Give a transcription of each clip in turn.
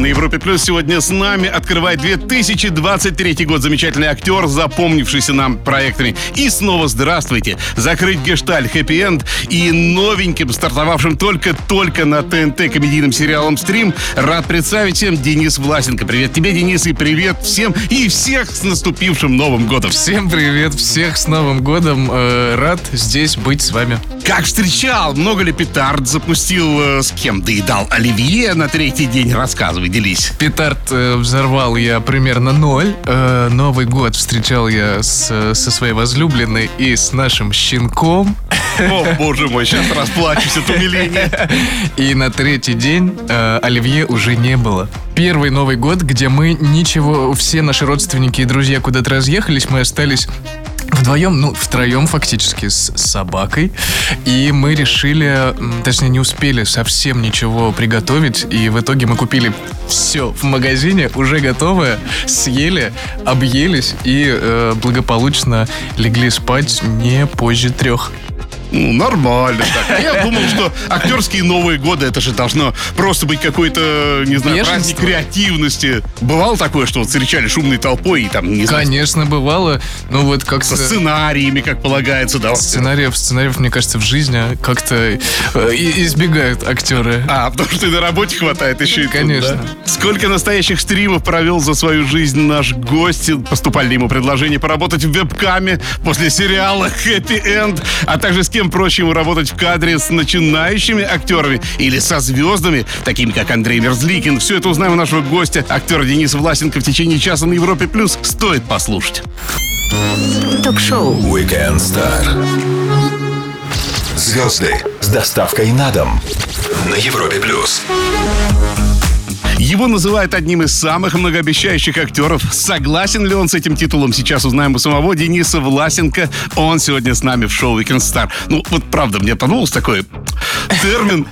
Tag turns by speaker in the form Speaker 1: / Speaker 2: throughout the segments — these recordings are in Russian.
Speaker 1: На Европе Плюс сегодня с нами открывает 2023 год замечательный актер, запомнившийся нам проектами. И снова здравствуйте. Закрыть гешталь, хэппи-энд и новеньким, стартовавшим только-только на ТНТ комедийным сериалом «Стрим». Рад представить всем Денис Власенко. Привет тебе, Денис, и привет всем и всех с наступившим Новым годом.
Speaker 2: Всем привет, всех с Новым годом. Э, рад здесь быть с вами.
Speaker 1: Как встречал? Много ли петард запустил? э, С кем доедал оливье на третий день? Рассказывай, делись.
Speaker 2: Петард э, взорвал я примерно ноль. Э, Новый год встречал я с- со своей возлюбленной и с нашим щенком.
Speaker 1: О, боже мой, сейчас расплачусь от умиления.
Speaker 2: И на третий день э, оливье уже не было. Первый Новый год, где мы ничего, все наши родственники и друзья куда-то разъехались, мы остались вдвоем, ну, втроем фактически с собакой. И мы решили, точнее, не успели совсем ничего приготовить. И в итоге мы купили все в магазине, уже готовое, съели, объелись и э, благополучно легли спать не позже трех.
Speaker 1: Ну, нормально так. А я думал, что актерские Новые годы, это же должно просто быть какой-то, не знаю, праздник
Speaker 2: Бешенство.
Speaker 1: креативности. Бывало такое, что вот встречали шумной толпой и там, не знаю,
Speaker 2: Конечно, бывало. Ну вот как
Speaker 1: со сценариями, как полагается, да.
Speaker 2: Сценариев, сценариев, мне кажется, в жизни как-то э, избегают актеры.
Speaker 1: А, потому что и на работе хватает еще и тут,
Speaker 2: Конечно.
Speaker 1: да? Сколько настоящих стримов провел за свою жизнь наш гость? Поступали ли ему предложения поработать в вебкаме после сериала «Хэппи Энд», а также с кем проще ему работать в кадре с начинающими актерами или со звездами, такими как Андрей Мерзликин. Все это узнаем у нашего гостя, актера Дениса Власенко в течение часа на Европе+. плюс. Стоит послушать.
Speaker 3: Ток-шоу
Speaker 4: Weekend Star. Звезды с доставкой на дом на Европе плюс.
Speaker 1: Его называют одним из самых многообещающих актеров. Согласен ли он с этим титулом, сейчас узнаем у самого Дениса Власенко. Он сегодня с нами в шоу Weekend Star. Ну, вот правда, мне подумалось такой термин,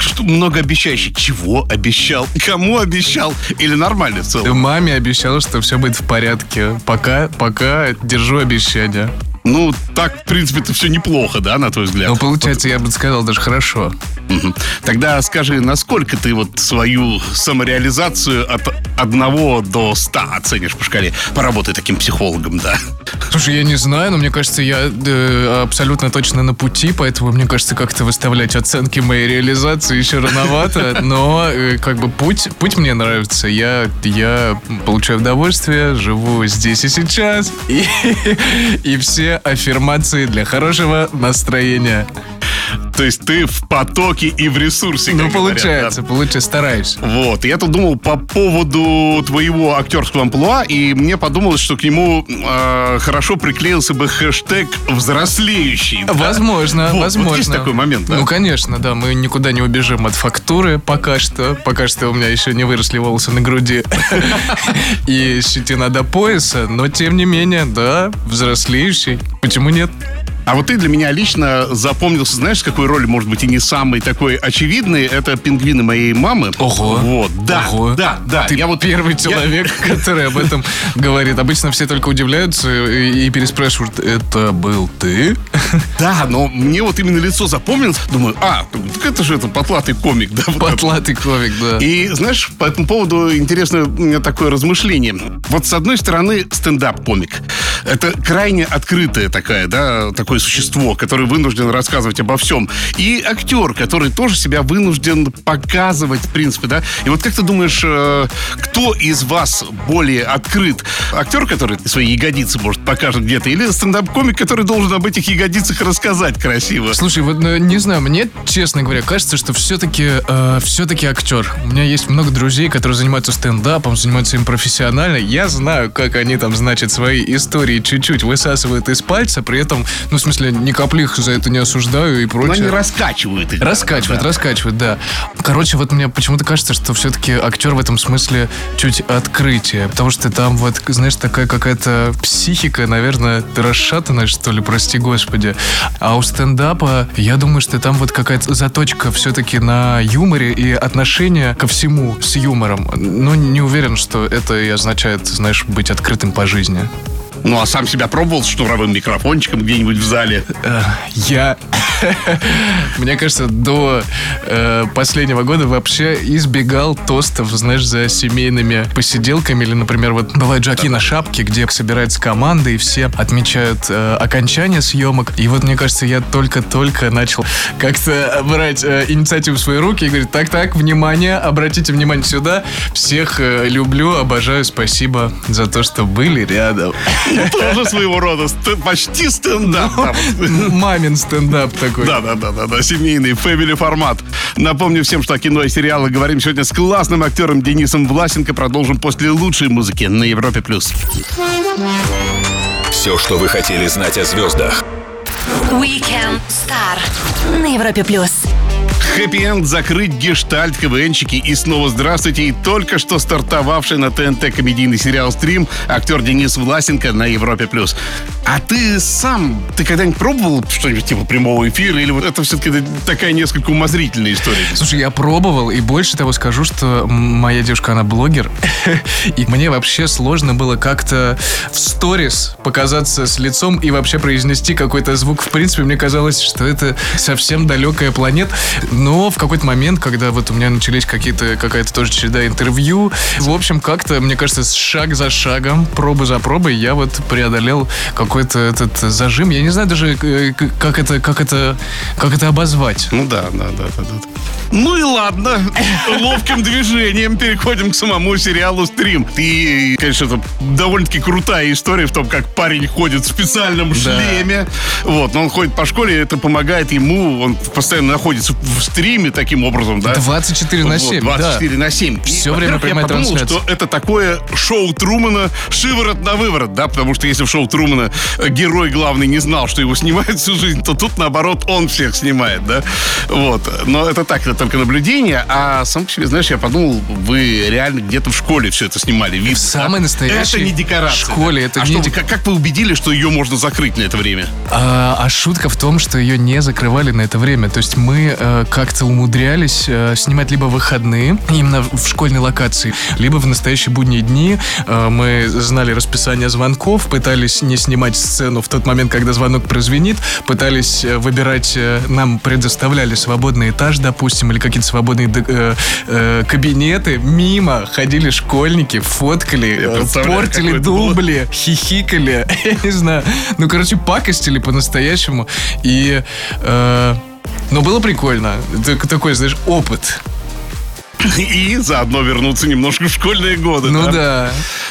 Speaker 1: что многообещающий. Чего обещал? Кому обещал? Или нормально в целом?
Speaker 2: Маме обещала, что все будет в порядке. Пока, пока держу обещание.
Speaker 1: Ну, так, в принципе-то все неплохо, да, на твой взгляд?
Speaker 2: Ну, получается, я бы сказал, даже хорошо.
Speaker 1: Тогда скажи, насколько ты вот свою самореализацию от одного до ста оценишь по шкале? Поработай таким психологом, да.
Speaker 2: Слушай, я не знаю, но мне кажется, я э, абсолютно точно на пути, поэтому мне кажется, как-то выставлять оценки моей реализации еще рановато, но э, как бы путь, путь мне нравится. Я, я получаю удовольствие, живу здесь и сейчас, и, и все аффирмации для хорошего настроения.
Speaker 1: То есть ты в потоке и в ресурсе.
Speaker 2: Ну,
Speaker 1: как говорят,
Speaker 2: получается, получается, стараюсь.
Speaker 1: да. Вот, я тут думал по поводу твоего актерского амплуа, и мне подумалось, что к нему э, хорошо приклеился бы хэштег «взрослеющий». да?
Speaker 2: Возможно,
Speaker 1: Вот, вот
Speaker 2: возможно.
Speaker 1: есть такой момент, да?
Speaker 2: Ну, конечно, да. Мы никуда не убежим от фактуры пока что. Пока что у меня еще не выросли волосы на груди и щетина до пояса. Но, тем не менее, да, взрослеющий. Почему нет?
Speaker 1: А вот ты для меня лично запомнился, знаешь, с какой роли, может быть, и не самый такой очевидный, это «Пингвины моей мамы».
Speaker 2: Ого.
Speaker 1: Вот, да,
Speaker 2: Ого.
Speaker 1: да, да.
Speaker 2: Ты
Speaker 1: я вот
Speaker 2: первый
Speaker 1: я-
Speaker 2: человек, который об этом говорит. Обычно все только удивляются и переспрашивают, это был ты?
Speaker 1: Да, но мне вот именно лицо запомнилось. Думаю, а, так это же это потлатый комик, да?
Speaker 2: Потлатый комик, да.
Speaker 1: И знаешь, по этому поводу интересное у меня такое размышление. Вот с одной стороны стендап-комик. Это крайне открытая такая, да, такое существо, которое вынужден рассказывать обо всем. И актер, который тоже себя вынужден показывать, в принципе, да. И вот как ты думаешь, э, кто из вас более открыт? Актер, который свои ягодицы, может, покажет где-то, или стендап-комик, который должен об этих ягодицах рассказать красиво?
Speaker 2: Слушай, вот ну, не знаю, мне, честно говоря, кажется, что все-таки все-таки актер. У меня есть много друзей, которые занимаются стендапом, занимаются им профессионально. Я знаю, как они там, значит, свои истории чуть-чуть высасывают из пальца, при этом, ну, в смысле, ни капли их за это не осуждаю и
Speaker 1: Но они
Speaker 2: прочее.
Speaker 1: раскачивают их. да,
Speaker 2: Раскачивает,
Speaker 1: да.
Speaker 2: раскачивает, да. Короче, вот мне почему-то кажется, что все-таки актер в этом смысле чуть открытие. Потому что там вот, знаешь, такая какая-то психика, наверное, расшатанная, что ли, прости господи. А у стендапа, я думаю, что там вот какая-то заточка все-таки на юморе и отношение ко всему с юмором. Но не уверен, что это и означает, знаешь, быть открытым по жизни.
Speaker 1: Ну, а сам себя пробовал с шнуровым микрофончиком где-нибудь в зале?
Speaker 2: Э, Я, мне кажется, до э, последнего года вообще избегал тостов, знаешь, за семейными посиделками. Или, например, вот бывает Джаки на шапке, где собирается команда, и все отмечают э, окончание съемок. И вот, мне кажется, я только-только начал как-то брать инициативу в свои руки и говорить, так-так, внимание, обратите внимание сюда. Всех люблю, обожаю, спасибо за то, что были рядом.
Speaker 1: Тоже своего рода почти стендап. да, вот.
Speaker 2: Мамин стендап такой.
Speaker 1: Да, да, да, да, да, семейный, фэмили формат. Напомню всем, что о кино и сериалы говорим сегодня с классным актером Денисом Власенко. Продолжим после лучшей музыки на Европе плюс.
Speaker 4: Все, что вы хотели знать о звездах.
Speaker 3: Weekend Star на Европе плюс.
Speaker 1: Хэппи-энд закрыть гештальт, КВНчики и снова здравствуйте. И только что стартовавший на ТНТ комедийный сериал «Стрим» актер Денис Власенко на Европе+. плюс. А ты сам, ты когда-нибудь пробовал что-нибудь типа прямого эфира? Или вот это все-таки такая несколько умозрительная история?
Speaker 2: Слушай, я пробовал, и больше того скажу, что моя девушка, она блогер, и мне вообще сложно было как-то в сторис показаться с лицом и вообще произнести какой-то звук. В принципе, мне казалось, что это совсем далекая планета. Но в какой-то момент, когда вот у меня начались какие-то, какая-то тоже череда интервью, в общем, как-то, мне кажется, шаг за шагом, проба за пробой, я вот преодолел какой-то этот зажим. Я не знаю даже, э, как это, как это, как это обозвать.
Speaker 1: Ну да, да, да, да, да. Ну и ладно, ловким движением переходим к самому сериалу «Стрим». И, конечно, это довольно-таки крутая история в том, как парень ходит в специальном шлеме. Вот, но он ходит по школе, и это помогает ему, он постоянно находится в стриме таким образом, да?
Speaker 2: 24 на
Speaker 1: Вот,
Speaker 2: 7,
Speaker 1: 24 на 7. И,
Speaker 2: Всё время прямая
Speaker 1: я подумал,
Speaker 2: трансляция.
Speaker 1: что это такое шоу Трумана шиворот на выворот, да, потому что если в шоу Трумана э, герой главный не знал, что его снимают всю жизнь, то тут, наоборот, он всех снимает, да. Вот. Но это так, это только наблюдение, а сам по себе, знаешь, я подумал, вы реально где-то в школе все это снимали. Видно,
Speaker 2: В самой
Speaker 1: да?
Speaker 2: настоящей
Speaker 1: Это не декорация.
Speaker 2: школе,
Speaker 1: да?
Speaker 2: это
Speaker 1: а
Speaker 2: не
Speaker 1: что, как, как вы убедили, что ее можно закрыть на это время?
Speaker 2: А, а шутка в том, что ее не закрывали на это время. То есть мы э, как-то умудрялись э, снимать либо выходные, именно в школьной локации, либо в настоящие будние дни. Э, мы знали расписание звонков, пытались не снимать сцену в тот момент, когда звонок прозвенит, пытались э, выбирать, э, нам предоставляли свободный этаж, допустим, или какие-то свободные э, э, кабинеты. Мимо ходили школьники, фоткали, портили
Speaker 1: это было.
Speaker 2: дубли, хихикали, я не знаю. Ну, короче, пакостили по-настоящему. И... э, но было прикольно. Такой, знаешь, опыт.
Speaker 1: И заодно вернуться немножко в школьные годы.
Speaker 2: Ну
Speaker 1: да?
Speaker 2: да.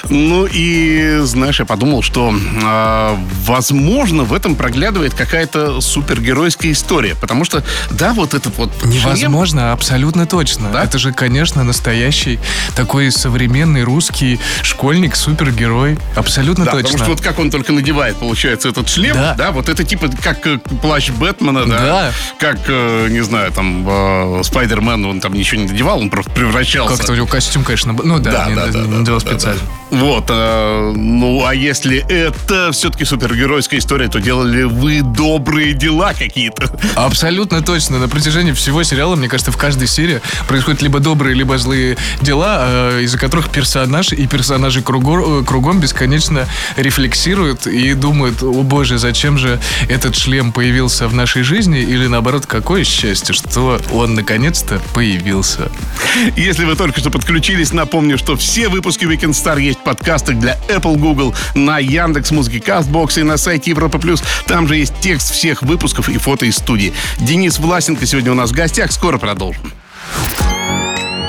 Speaker 1: Ну и, знаешь, я подумал, что, э, возможно, в этом проглядывает какая-то супергеройская история. Потому что, да, вот этот вот... шлем-
Speaker 2: Невозможно, абсолютно точно.
Speaker 1: Да?
Speaker 2: Это же, конечно, настоящий такой современный русский школьник, супергерой. Абсолютно
Speaker 1: Да,
Speaker 2: точно.
Speaker 1: потому что вот как он только надевает, получается, этот шлем, да,
Speaker 2: Да.
Speaker 1: вот это типа как э, плащ Бэтмена, да,
Speaker 2: Да.
Speaker 1: как, э, не знаю, там, э, Спайдермен, он там ничего не надевал, он просто превращался.
Speaker 2: Как-то у него костюм, конечно, ну да, не, не делал специально.
Speaker 1: Вот, э, ну, а если это все-таки супергеройская история, то делали вы добрые дела какие-то.
Speaker 2: Абсолютно точно. На протяжении всего сериала, мне кажется, в каждой серии происходят либо добрые, либо злые дела, э, из-за которых персонаж и персонажи кругом, кругом бесконечно рефлексируют и думают, о боже, зачем же этот шлем появился в нашей жизни, или наоборот, какое счастье, что он наконец-то появился.
Speaker 1: Если вы только что подключились, напомню, что все выпуски Weekend Star есть в подкастах для Apple, Google, на Яндекс Музыке, Castbox и на сайте Европа Плюс. Там же есть текст всех выпусков и фото из студии. Денис Власенко сегодня у нас в гостях. Скоро продолжим.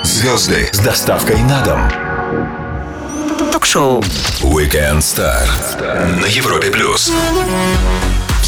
Speaker 4: Звезды с доставкой на дом.
Speaker 3: Ток-шоу.
Speaker 4: Weekend Star на Европе плюс.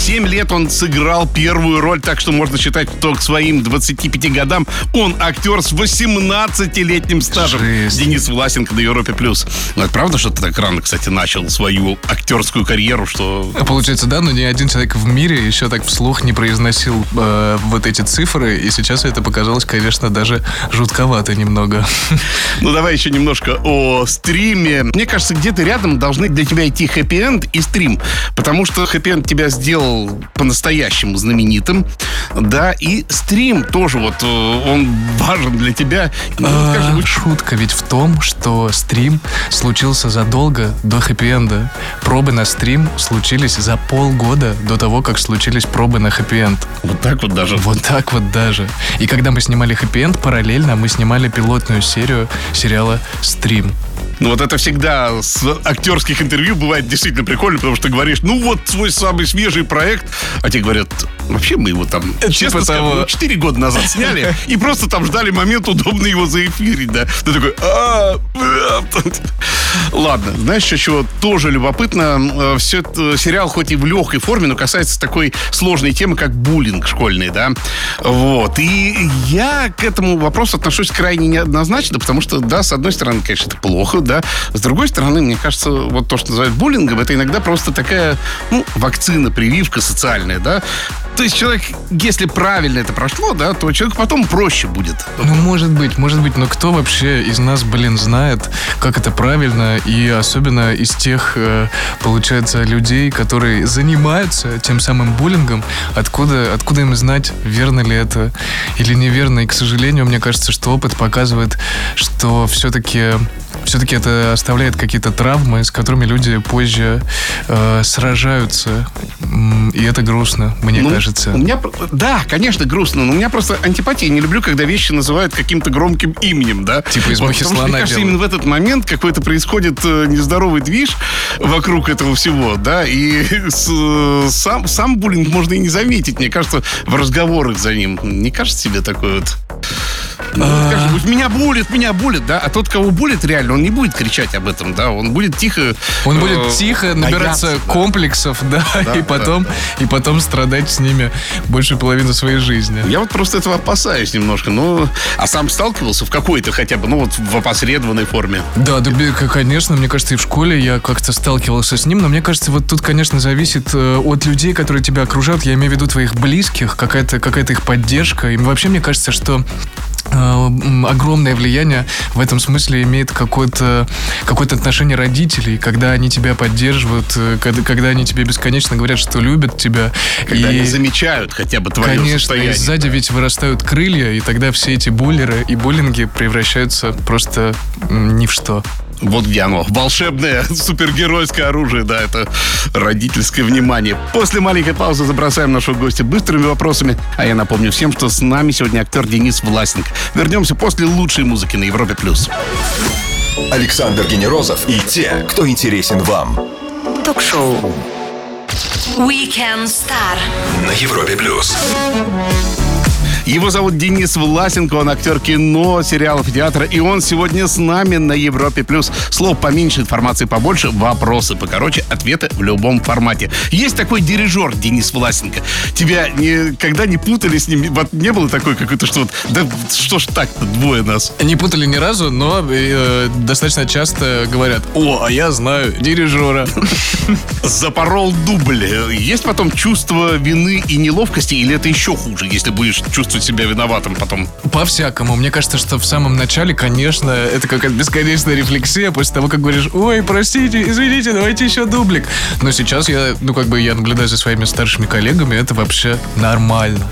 Speaker 1: В 7 лет он сыграл первую роль, так что можно считать, что к своим 25 годам он актер с 18-летним стажем.
Speaker 2: Жесть.
Speaker 1: Денис Власенко на Европе+. плюс. Ну, это правда, что ты так рано, кстати, начал свою актерскую карьеру, что...
Speaker 2: Получается, да, но ни один человек в мире еще так вслух не произносил э, вот эти цифры, и сейчас это показалось, конечно, даже жутковато немного.
Speaker 1: Ну, давай еще немножко о стриме. Мне кажется, где-то рядом должны для тебя идти хэппи-энд и стрим. Потому что хэппи-энд тебя сделал стал по-настоящему знаменитым, да, и стрим тоже вот э, он важен для тебя. Ну,
Speaker 2: А, Шутка ведь в том, что стрим случился задолго до хэппи-энда. Пробы на стрим случились за полгода до того, как случились пробы на хэппи-энд.
Speaker 1: вот так вот даже.
Speaker 2: Вот так вот даже. И когда мы снимали хэппи-энд, параллельно мы снимали пилотную серию сериала «Стрим».
Speaker 1: Ну вот это всегда с актерских интервью бывает действительно прикольно, потому что говоришь, ну вот свой самый свежий проект, а тебе говорят, вообще мы его там, честно
Speaker 2: типа
Speaker 1: скажу,
Speaker 2: того.
Speaker 1: 4 года назад сняли, и просто там ждали момент удобно его заэфирить, да. Ты такой, «А, бля». Ладно, знаешь, чего тоже любопытно, все сериал хоть и в легкой форме, но касается такой сложной темы, как буллинг школьный, да. Вот. И я к этому вопросу отношусь крайне неоднозначно, потому что, да, с одной стороны, конечно, это плохо, да. С другой стороны, мне кажется, вот то, что называют буллингом, это иногда просто такая, ну, вакцина, прививка социальная, да. То есть человек, если правильно это прошло, да, то человеку потом проще будет.
Speaker 2: Ну, может быть, может быть, но кто вообще из нас, блин, знает, как это правильно, и особенно из тех, э, получается, людей, которые занимаются тем самым буллингом, откуда, откуда им знать, верно ли это или неверно. И, к сожалению, мне кажется, что опыт показывает, что все-таки все-таки это оставляет какие-то травмы, с которыми люди позже э, сражаются. И это грустно, мне
Speaker 1: Ну,
Speaker 2: кажется.
Speaker 1: У меня, да, конечно, грустно, но у меня просто антипатия. Не люблю, когда вещи называют каким-то громким именем, да.
Speaker 2: Типа из
Speaker 1: Вот,
Speaker 2: мухи
Speaker 1: что,
Speaker 2: слона
Speaker 1: Мне кажется, именно в этот момент какой-то происходит э, нездоровый движ вокруг этого всего, да, и с- э, сам, сам буллинг можно и не заметить, мне кажется, в разговорах за ним. Не кажется тебе такое вот? Ну,
Speaker 2: А.
Speaker 1: скажем, меня булит, меня булит, да, а тот, кого булит реально, он не будет кричать об этом, да, он будет тихо...
Speaker 2: Он
Speaker 1: э,
Speaker 2: будет тихо набираться
Speaker 1: бояться,
Speaker 2: комплексов, да,
Speaker 1: Да,
Speaker 2: и потом и потом страдать с ними больше половины своей жизни.
Speaker 1: Я вот просто этого опасаюсь немножко. Ну, а сам сталкивался в какой-то хотя бы, ну вот в опосредованной форме.
Speaker 2: Да, да, конечно, мне кажется, и в школе я как-то сталкивался с ним, но мне кажется, вот тут, конечно, зависит э, от людей, которые тебя окружают. Я имею в виду твоих близких, какая-то какая их поддержка. И вообще, мне кажется, что огромное влияние в этом смысле имеет какое-то какое отношение родителей, когда они тебя поддерживают, э, когда, когда они тебе бесконечно говорят, что любят тебя.
Speaker 1: Когда
Speaker 2: и...
Speaker 1: они замечают хотя бы твое
Speaker 2: Конечно,
Speaker 1: состояние.
Speaker 2: сзади ведь вырастают крылья, и тогда все эти буллеры и буллинги превращаются просто ни в что.
Speaker 1: Вот где оно. Волшебное супергеройское оружие, да, это родительское внимание. После маленькой паузы забросаем нашего гостя быстрыми вопросами. А я напомню всем, что с нами сегодня актер Денис Власенко. Вернемся после лучшей музыки на Европе+. плюс.
Speaker 4: Александр Генерозов и те, кто интересен вам.
Speaker 3: Ток-шоу. Weekend Star.
Speaker 4: На Европе плюс.
Speaker 1: Его зовут Денис Власенко, он актер кино, сериалов и театра, и он сегодня с нами на Европе+. плюс. Слов поменьше, информации побольше, вопросы покороче, ответы в любом формате. Есть такой дирижер Денис Власенко. Тебя никогда не путали с ним? Вот не было такой какой-то, что вот, да что ж так-то, двое нас.
Speaker 2: Не путали ни разу, но э, достаточно часто говорят, о, а я знаю дирижера.
Speaker 1: Запорол дубль. Есть потом чувство вины и неловкости, или это еще хуже, если будешь чувствовать себя виноватым потом?
Speaker 2: По-всякому. Мне кажется, что в самом начале, конечно, это какая-то бесконечная рефлексия после того, как говоришь, ой, простите, извините, давайте еще дублик. Но сейчас я, ну, как бы я наблюдаю за своими старшими коллегами, это вообще нормально.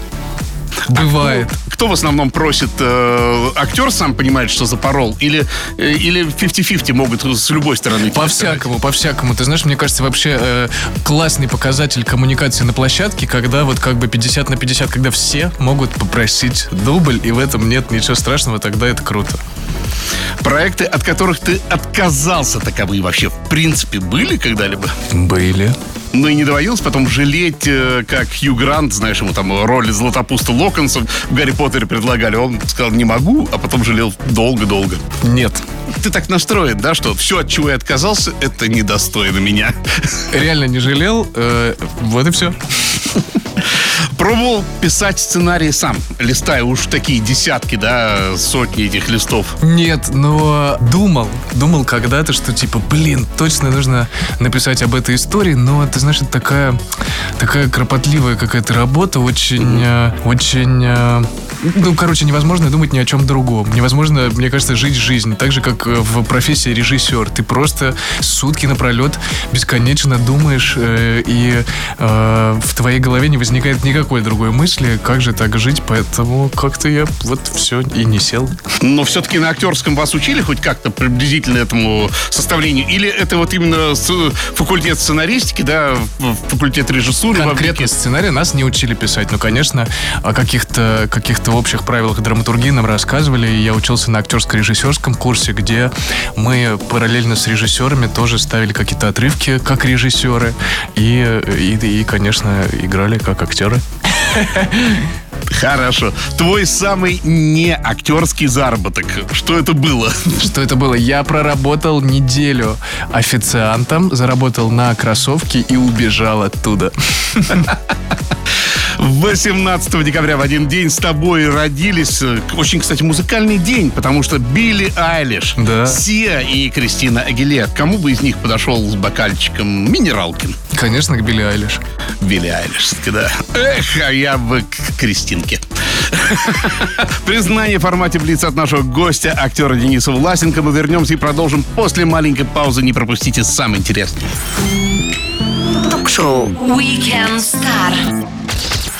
Speaker 2: Бывает.
Speaker 1: Кто в основном просит? э, актер сам понимает, что запорол? Или, э, или 50-50 могут с любой стороны?
Speaker 2: По-всякому, по-всякому. Ты знаешь, мне кажется, вообще э, классный показатель коммуникации на площадке, когда вот как бы 50 на 50, когда все могут попросить дубль, и в этом нет ничего страшного, тогда это круто.
Speaker 1: Проекты, от которых ты отказался таковые вообще, в принципе, были когда-либо?
Speaker 2: Были.
Speaker 1: Ну и не доводилось потом жалеть, э, как Хью Грант, знаешь, ему там роль Златопуста Локонса в Гарри Поттере предлагали. Он сказал, не могу, а потом жалел долго-долго.
Speaker 2: Нет.
Speaker 1: Ты так настроен, да, что все, от чего я отказался, это недостойно меня.
Speaker 2: Реально не жалел. э, вот и все.
Speaker 1: Пробовал писать сценарии сам, листая уж такие десятки, да, сотни этих листов.
Speaker 2: Нет, но думал, думал когда-то, что типа, блин, точно нужно написать об этой истории, но ты знаешь, это такая, такая кропотливая какая-то работа, очень, э, очень, э, ну, короче, невозможно думать ни о чем другом. Невозможно, мне кажется, жить жизнь. Так же, как э, в профессии режиссер. Ты просто сутки напролет бесконечно думаешь, э, и э, в твоей голове не возникает никакой другой мысли, как же так жить, поэтому как-то я вот все и не сел.
Speaker 1: Но все-таки на актерском вас учили хоть как-то приблизительно этому составлению? Или это вот именно факультет сценаристики, да, факультет режиссуры?
Speaker 2: Конкретно сценарий нас не учили писать. Ну, конечно, о каких-то каких общих правилах драматургии нам рассказывали. И я учился на актерско-режиссерском курсе, где мы параллельно с режиссерами тоже ставили какие-то отрывки как режиссеры. И, и, и конечно, играли как актеры.
Speaker 1: Хорошо. Твой самый не актерский заработок. Что это было?
Speaker 2: Что это было? Я проработал неделю официантом, заработал на кроссовки и убежал оттуда.
Speaker 1: 18 декабря в один день с тобой родились. Очень, кстати, музыкальный день, потому что Билли Айлиш, да. Сия и Кристина Агилет. Кому бы из них подошел с бокальчиком минералки?
Speaker 2: Конечно, к Билли Айлиш.
Speaker 1: Билли Айлиш, да. Эх, а я бы к Кристинке. Признание в формате Блиц от нашего гостя, актера Дениса Власенко. Мы вернемся и продолжим после маленькой паузы. Не пропустите самое интересное.
Speaker 3: Ток-шоу Weekend Star.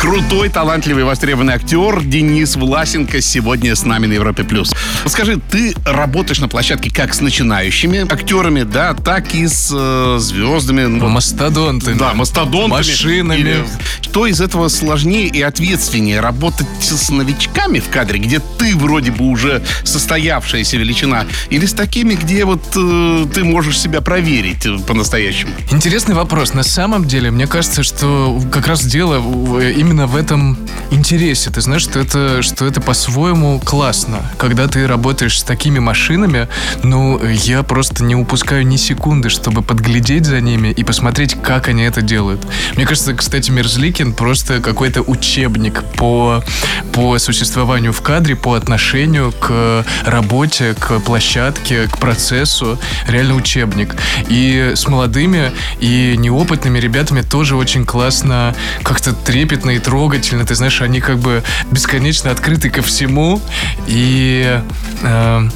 Speaker 1: крутой, талантливый, востребованный актер Денис Власенко сегодня с нами на Европе+. плюс. Скажи, ты работаешь на площадке как с начинающими актерами, да, так и с э, звездами.
Speaker 2: Ну, мастодонтами.
Speaker 1: Да, мастодонтами.
Speaker 2: Машинами. Или,
Speaker 1: что из этого сложнее и ответственнее? Работать с новичками в кадре, где ты вроде бы уже состоявшаяся величина, или с такими, где вот э, ты можешь себя проверить э, по-настоящему?
Speaker 2: Интересный вопрос. На самом деле, мне кажется, что как раз дело именно именно в этом интересе. Ты знаешь, что это, что это по-своему классно. Когда ты работаешь с такими машинами, ну, я просто не упускаю ни секунды, чтобы подглядеть за ними и посмотреть, как они это делают. Мне кажется, кстати, Мерзликин просто какой-то учебник по, по существованию в кадре, по отношению к работе, к площадке, к процессу. Реально учебник. И с молодыми и неопытными ребятами тоже очень классно, как-то трепетно и трогательно. Ты знаешь, они как бы бесконечно открыты ко всему. И э,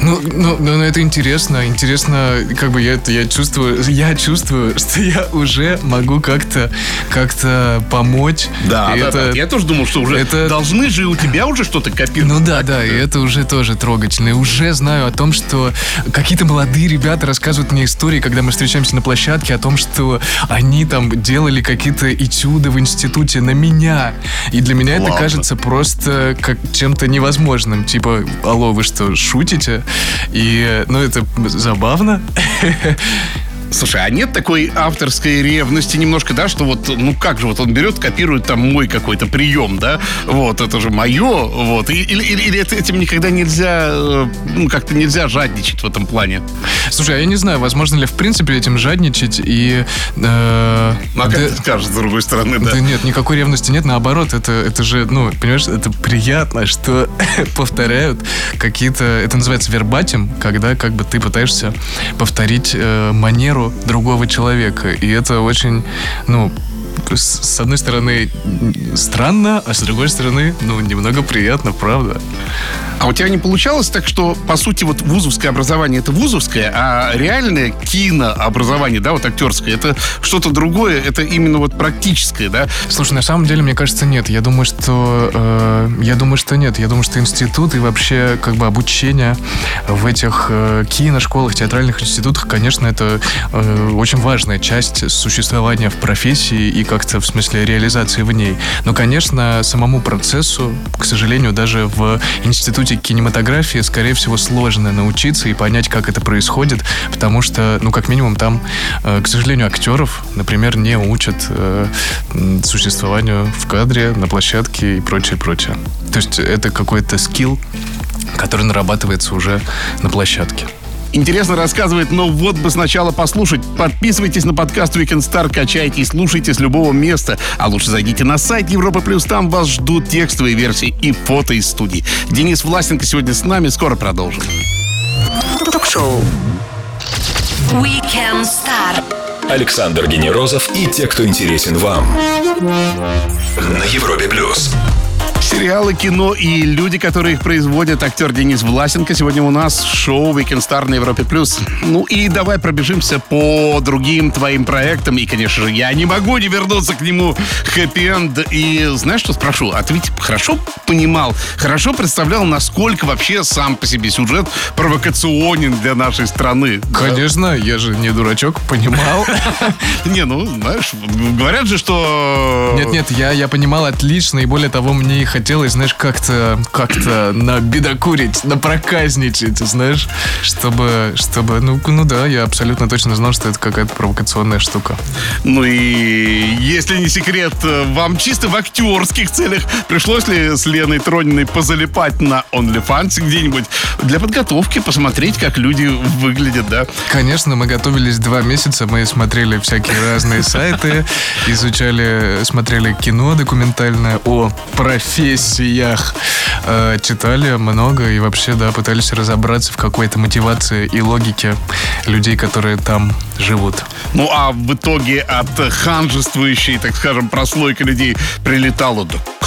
Speaker 2: ну, ну, ну, это интересно. Интересно, как бы я это я чувствую, я чувствую, что я уже могу как-то как-то помочь.
Speaker 1: Да,
Speaker 2: и
Speaker 1: да,
Speaker 2: это,
Speaker 1: да. Я тоже думал, что уже это... должны же у тебя уже что-то копировать.
Speaker 2: Ну да, да, и это уже тоже трогательно. И уже знаю о том, что какие-то молодые ребята рассказывают мне истории, когда мы встречаемся на площадке, о том, что они там делали какие-то этюды в институте на меня. И для меня Ладно. это кажется просто как чем-то невозможным. Типа, алло, вы что, шутите? И, ну, это забавно.
Speaker 1: Слушай, а нет такой авторской ревности немножко, да, что вот, ну как же, вот он берет, копирует там мой какой-то прием, да, вот, это же мое, вот, или, или, или этим никогда нельзя, э, ну как-то нельзя жадничать в этом плане?
Speaker 2: Слушай, а я не знаю, возможно ли в принципе этим жадничать и...
Speaker 1: Э, ну, а как да, ты скажешь, с другой стороны, да?
Speaker 2: Да нет, никакой ревности нет, наоборот, это, это же, ну, понимаешь, это приятно, что повторяют какие-то, это называется вербатим, когда как бы ты пытаешься повторить э, манеру манеру другого человека. И это очень, ну, с одной стороны странно, а с другой стороны, ну, немного приятно, правда.
Speaker 1: А у тебя не получалось так, что, по сути, вот вузовское образование это вузовское, а реальное кинообразование, да, вот актерское, это что-то другое, это именно вот практическое, да?
Speaker 2: Слушай, на самом деле, мне кажется, нет. Я думаю, что э, я думаю, что нет. Я думаю, что институт и вообще как бы обучение в этих э, киношколах, театральных институтах, конечно, это э, очень важная часть существования в профессии и как-то в смысле реализации в ней. Но, конечно, самому процессу, к сожалению, даже в институте кинематографии, скорее всего, сложно научиться и понять, как это происходит, потому что, ну, как минимум, там, э, к сожалению, актеров, например, не учат э, существованию в кадре, на площадке и прочее, прочее. То есть это какой-то скилл, который нарабатывается уже на площадке.
Speaker 1: Интересно рассказывает, но вот бы сначала послушать. Подписывайтесь на подкаст Weekend Star, качайте и слушайте с любого места. А лучше зайдите на сайт Европа Плюс, там вас ждут текстовые версии и фото из студии. Денис Власенко сегодня с нами, скоро продолжим.
Speaker 3: Ток-шоу Weekend Star
Speaker 4: Александр Генерозов и те, кто интересен вам. На Европе плюс.
Speaker 1: Сериалы, кино и люди, которые их производят. Актер Денис Власенко сегодня у нас шоу Weekend Star на Европе+. плюс. Ну и давай пробежимся по другим твоим проектам. И, конечно же, я не могу не вернуться к нему хэппи-энд. И знаешь, что спрошу? А ты ведь хорошо понимал, хорошо представлял, насколько вообще сам по себе сюжет провокационен для нашей страны?
Speaker 2: Конечно, я же не дурачок, понимал.
Speaker 1: Не, ну, знаешь, говорят же, что...
Speaker 2: Нет-нет, я, я понимал отлично, и более того, мне и хотелось, знаешь, как-то как-то набедокурить, напроказничать, знаешь, чтобы, чтобы, ну, ну да, я абсолютно точно знал, что это какая-то провокационная штука.
Speaker 1: Ну и если не секрет, вам чисто в актерских целях пришлось ли с Леной Трониной позалипать на OnlyFans где-нибудь для подготовки, посмотреть, как люди выглядят, да?
Speaker 2: Конечно, мы готовились два месяца, мы смотрели всякие разные сайты, изучали, смотрели кино документальное о профессиях, э, читали много и вообще, да, пытались разобраться в какой-то мотивации и логике людей, которые там живут.
Speaker 1: Ну а в итоге от ханжествующей, так скажем, прослойки людей прилетало да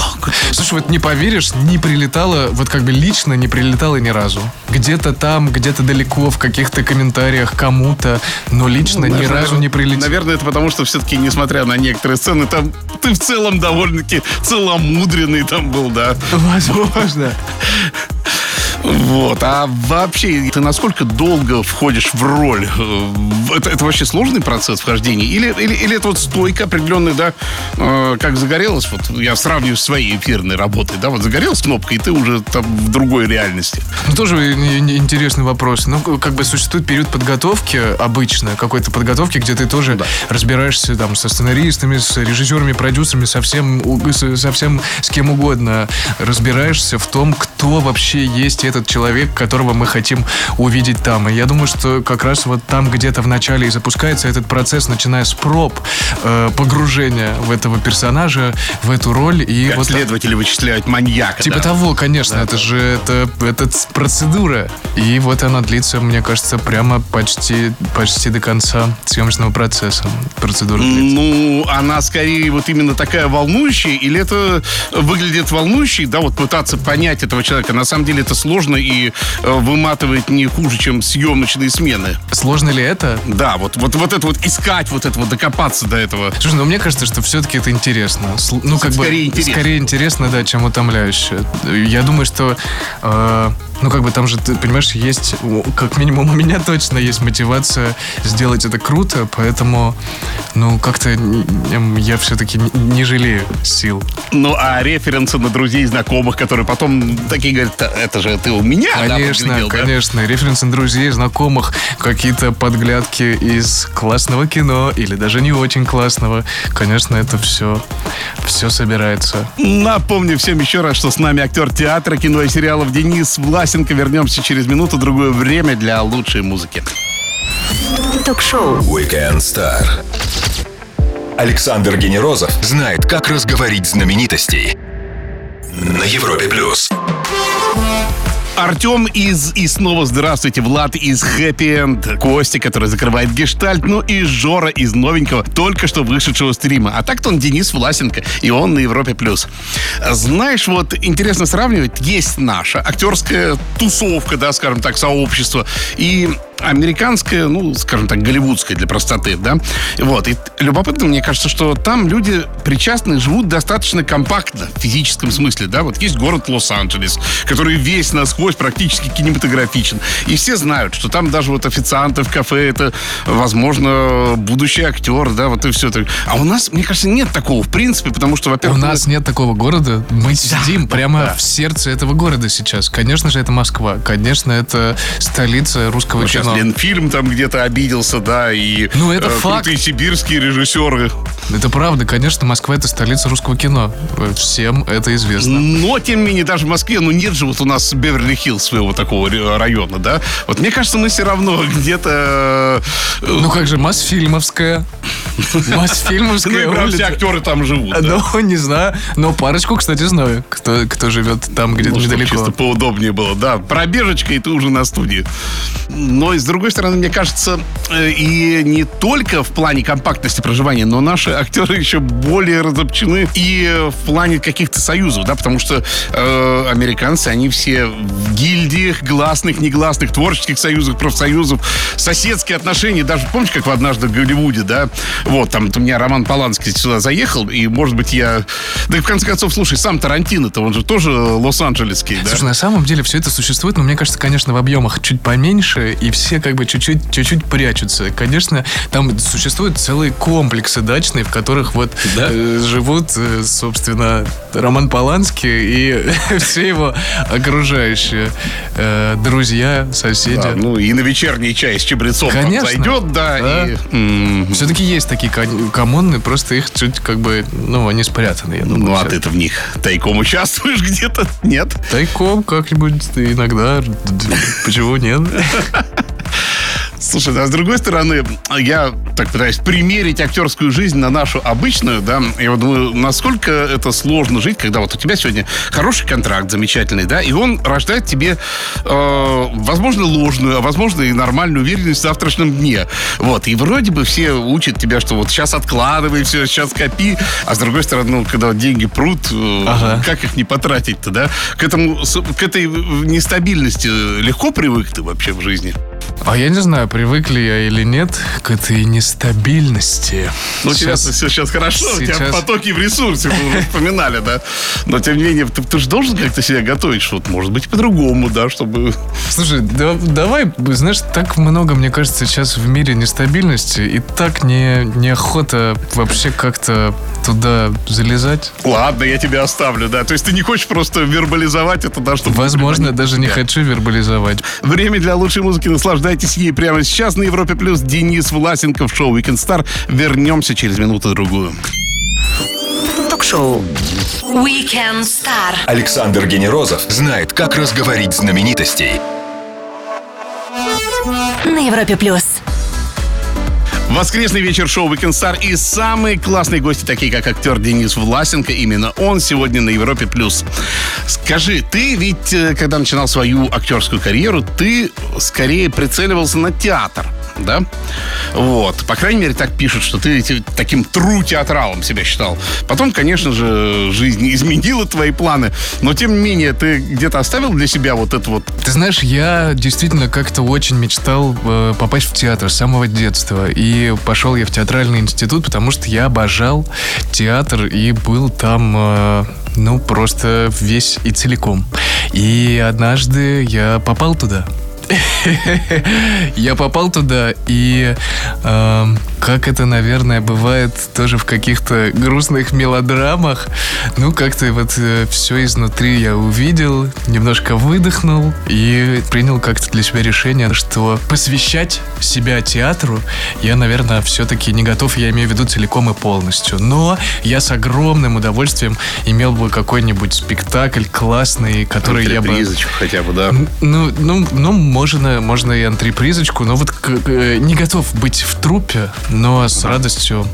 Speaker 2: Слушай, вот не поверишь, не прилетало, вот как бы лично не прилетало ни разу. Где-то там, где-то далеко, в каких-то комментариях кому-то, но лично ну, ни разу не прилетело.
Speaker 1: Наверное, это потому, что все-таки, несмотря на некоторые сцены, там ты в целом довольно-таки целомудренный там был, да?
Speaker 2: Возможно.
Speaker 1: Вот. А вообще, ты насколько долго входишь в роль? Это, это вообще сложный процесс вхождения? Или, или, или это вот стойка определенная, да, э, как загорелась, вот я сравниваю с своей эфирной работой, да, вот загорелась кнопка, и ты уже там в другой реальности.
Speaker 2: Ну, тоже интересный вопрос. Ну, как бы существует период подготовки обычно, какой-то подготовки, где ты тоже да. разбираешься там со сценаристами, с режиссерами, продюсерами, совсем, совсем с кем угодно. Разбираешься в том, кто вообще есть этот человек, которого мы хотим увидеть там. И я думаю, что как раз вот там где-то в начале и запускается этот процесс, начиная с проб э, погружения в этого персонажа, в эту роль. И
Speaker 1: как
Speaker 2: вот
Speaker 1: следователи вычисляют маньяка.
Speaker 2: Типа
Speaker 1: да?
Speaker 2: того, конечно. Да, это да. же это, это процедура. И вот она длится, мне кажется, прямо почти, почти до конца съемочного процесса. Процедура длится.
Speaker 1: Ну, она скорее вот именно такая волнующая, или это выглядит волнующей, да, вот пытаться понять этого человека. На самом деле это сложно сложно и э, выматывает не хуже, чем съемочные смены.
Speaker 2: Сложно ли это?
Speaker 1: Да, вот, вот, вот это вот искать, вот это вот докопаться до этого.
Speaker 2: Слушай, ну мне кажется, что все-таки это интересно. Ну, как скорее бы, интересно. Скорее интересно, да, чем утомляюще. Я думаю, что э, ну, как бы там же, ты понимаешь, есть, как минимум у меня точно есть мотивация сделать это круто, поэтому, ну, как-то я все-таки не жалею сил.
Speaker 1: Ну, а референсы на друзей, знакомых, которые потом такие говорят, это же ты у меня,
Speaker 2: Конечно,
Speaker 1: да,
Speaker 2: конечно. Да? Референсы на друзей, знакомых, какие-то подглядки из классного кино или даже не очень классного. Конечно, это все, все собирается.
Speaker 1: Напомню всем еще раз, что с нами актер театра, кино и сериалов Денис Власть Власенко. Вернемся через минуту. Другое время для лучшей музыки.
Speaker 3: Ток-шоу
Speaker 4: Weekend Star. Александр Генерозов знает, как разговорить знаменитостей. На Европе Плюс.
Speaker 1: Артем из «И снова здравствуйте», Влад из «Хэппи Энд», Костя, который закрывает гештальт, ну и Жора из новенького, только что вышедшего стрима. А так-то он Денис Власенко, и он на Европе+. плюс. Знаешь, вот интересно сравнивать, есть наша актерская тусовка, да, скажем так, сообщество, и американская, ну, скажем так, голливудская для простоты, да. Вот. И любопытно, мне кажется, что там люди причастные живут достаточно компактно в физическом смысле, да. Вот есть город Лос-Анджелес, который весь насквозь практически кинематографичен. И все знают, что там даже вот официанты в кафе это, возможно, будущий актер, да, вот и все. А у нас, мне кажется, нет такого, в принципе, потому что, во-первых...
Speaker 2: У нас нет такого города. Мы сидим да, прямо да. в сердце этого города сейчас. Конечно же, это Москва. Конечно, это столица русского ну,
Speaker 1: Ленфильм там где-то обиделся, да, и
Speaker 2: ну, это э, факт.
Speaker 1: крутые сибирские режиссеры.
Speaker 2: Это правда, конечно, Москва это столица русского кино. Всем это известно.
Speaker 1: Но, тем не менее, даже в Москве, ну, нет же вот у нас Беверли-Хиллз своего такого района, да? Вот мне кажется, мы все равно где-то...
Speaker 2: Э, ну, как же, Мосфильмовская. Мосфильмовская
Speaker 1: Ну, все актеры там живут.
Speaker 2: Ну, не знаю. Но парочку, кстати, знаю, кто, кто живет там где-то недалеко.
Speaker 1: Чисто поудобнее было, да. Пробежечка, и ты уже на студии. Но с другой стороны, мне кажется, э, и не только в плане компактности проживания, но наши актеры еще более разобщены и в плане каких-то союзов, да, потому что э, американцы, они все в гильдиях, гласных, негласных, творческих союзах, профсоюзов, соседские отношения, даже помнишь, как в однажды в Голливуде, да, вот, там у меня Роман Поланский сюда заехал, и, может быть, я... Да и в конце концов, слушай, сам Тарантино-то, он же тоже лос-анджелесский, да?
Speaker 2: Слушай, на самом деле все это существует, но мне кажется, конечно, в объемах чуть поменьше, и все как бы чуть-чуть, чуть-чуть прячутся. Конечно, там существуют целые комплексы дачные, в которых вот
Speaker 1: Да?
Speaker 2: э, живут, э, собственно, Роман Поланский и все его окружающие э, друзья, соседи.
Speaker 1: Да, ну, и на вечерний чай с чабрецом там
Speaker 2: Конечно.
Speaker 1: зайдет, да,
Speaker 2: Да.
Speaker 1: и... м,
Speaker 2: Все-таки есть такие коммуны, просто их чуть как бы, ну, они спрятаны, я думаю.
Speaker 1: Ну, а ты-то в них тайком участвуешь где-то? Нет?
Speaker 2: Тайком как-нибудь иногда. Почему нет?
Speaker 1: Слушай, а с другой стороны, я так пытаюсь примерить актерскую жизнь на нашу обычную, да, я вот думаю, насколько это сложно жить, когда вот у тебя сегодня хороший контракт, замечательный, да, и он рождает тебе, э, возможно, ложную, а возможно и нормальную уверенность в завтрашнем дне. Вот, и вроде бы все учат тебя, что вот сейчас откладывай все, сейчас копи, а с другой стороны, ну, когда деньги прут, э,
Speaker 2: Ага.
Speaker 1: как их не потратить-то, да? К этому, к этой нестабильности легко привык ты вообще в жизни?
Speaker 2: А я не знаю, привык ли я или нет к этой нестабильности.
Speaker 1: Ну, у тебя
Speaker 2: Сейчас-
Speaker 1: все сейчас хорошо, у тебя
Speaker 2: сейчас-
Speaker 1: потоки в ресурсе, мы уже вспоминали, да. Но, тем не менее, ты, ты же должен как-то себя готовить, что вот, может быть, по-другому, да, чтобы...
Speaker 2: Слушай, да- давай, знаешь, так много, мне кажется, сейчас в мире нестабильности, и так не, неохота вообще как-то туда залезать.
Speaker 1: Ладно, я тебя оставлю, да. То есть ты не хочешь просто вербализовать это, да, чтобы...
Speaker 2: Возможно, даже не хочу вербализовать.
Speaker 1: Время для лучшей музыки. Наслаждайтесь ей прямо сейчас на Европе+. плюс. Денис Власенко в шоу Weekend Star. Вернемся через минуту-другую.
Speaker 3: Ток-шоу. Weekend Star.
Speaker 4: Александр Генерозов знает, как разговорить знаменитостей.
Speaker 3: На Европе плюс.
Speaker 1: Воскресный вечер шоу Weekend Star и самые классные гости, такие как актер Денис Власенко. Именно он сегодня на Европе+. плюс. Скажи, ты ведь, э, когда начинал свою актерскую карьеру, ты скорее прицеливался на театр, да? Вот. По крайней мере, так пишут, что ты таким тру театралом себя считал. Потом, конечно же, жизнь изменила твои планы, но тем не менее, ты где-то оставил для себя вот это вот
Speaker 2: Ты знаешь, я действительно как-то очень мечтал э, попасть в театр с самого детства. И пошел я в театральный институт, потому что я обожал театр и был там, э, ну, просто весь и целиком. И однажды я попал туда. Я попал туда, и эм, как это, наверное, бывает тоже в каких-то грустных мелодрамах, ну, как-то вот все изнутри я увидел, немножко выдохнул и принял как-то для себя решение, что посвящать себя театру я, наверное, все-таки не готов, я имею в виду целиком и полностью. Но я с огромным удовольствием имел бы какой-нибудь спектакль классный, который я бы...
Speaker 1: хотя бы, да.
Speaker 2: Ну, ну, ну, можно, можно и антрепризочку, но вот к- не готов быть в трупе, но с радостью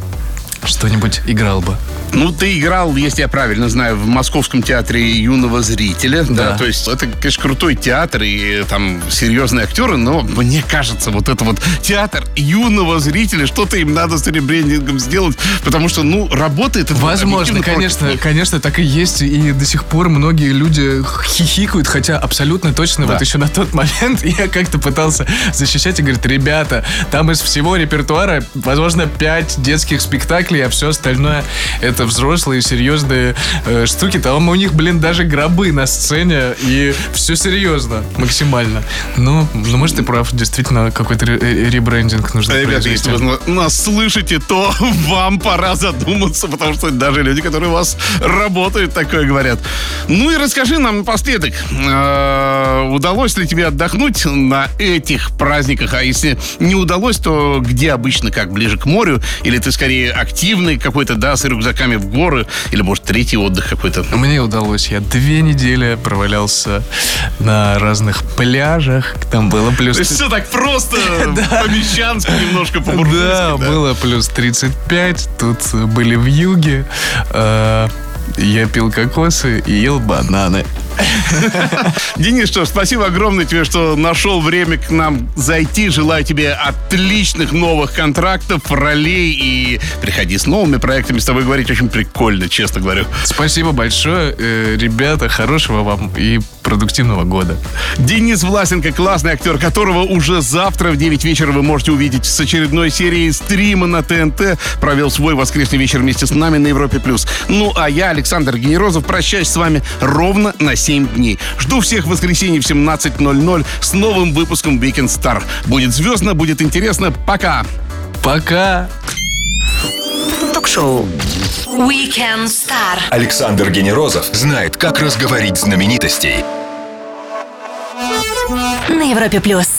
Speaker 2: что-нибудь играл бы.
Speaker 1: Ну, ты играл, если я правильно знаю, в Московском театре юного зрителя. Да.
Speaker 2: Да.
Speaker 1: то есть это, конечно, крутой театр и там серьезные актеры, но мне кажется, вот это вот театр юного зрителя, что-то им надо с ребрендингом сделать, потому что, ну, работает это
Speaker 2: Возможно, конечно,
Speaker 1: против
Speaker 2: конечно, так и есть. И до сих пор многие люди хихикают, хотя абсолютно точно
Speaker 1: Да.
Speaker 2: вот еще на тот момент я как-то пытался защищать и говорит, ребята, там из всего репертуара, возможно, пять детских спектаклей, а все остальное это взрослые серьезные э, штуки. Там у них, блин, даже гробы на сцене, и все серьезно, максимально. Ну, ну, может, ты прав, действительно, какой-то э, ребрендинг нужно
Speaker 1: Ребята, если вы нас слышите, то вам пора задуматься, потому что даже люди, которые у вас работают, такое говорят. Ну и расскажи нам напоследок, э, удалось ли тебе отдохнуть на этих праздниках? А если не удалось, то где обычно, как ближе к морю? Или ты скорее активный какой-то, да, с рюкзаками в горы? Или, может, третий отдых какой-то?
Speaker 2: Мне удалось. Я две недели провалялся на разных пляжах. Там было плюс...
Speaker 1: То есть все так просто, по-мещански, немножко по-буржуйски.
Speaker 2: Да, было плюс 35. Тут были в юге. Я пил кокосы и ел бананы.
Speaker 1: Денис, что ж, спасибо огромное тебе, что нашел время к нам зайти. Желаю тебе отличных новых контрактов, ролей и приходи с новыми проектами. С тобой говорить очень прикольно, честно говорю.
Speaker 2: Спасибо большое, э, ребята. Хорошего вам и продуктивного года.
Speaker 1: Денис Власенко, классный актер, которого уже завтра в 9 вечера вы можете увидеть с очередной серией стрима на ТНТ. Провел свой воскресный вечер вместе с нами на Европе+. плюс. Ну, а я, Александр Генерозов, прощаюсь с вами ровно на 7 дней. Жду всех в воскресенье в 17.00 с новым выпуском Weekend Star. Будет звездно, будет интересно. Пока!
Speaker 2: Пока!
Speaker 3: Ток-шоу Weekend Star.
Speaker 4: Александр Генерозов знает, как разговорить знаменитостей.
Speaker 3: На Европе плюс.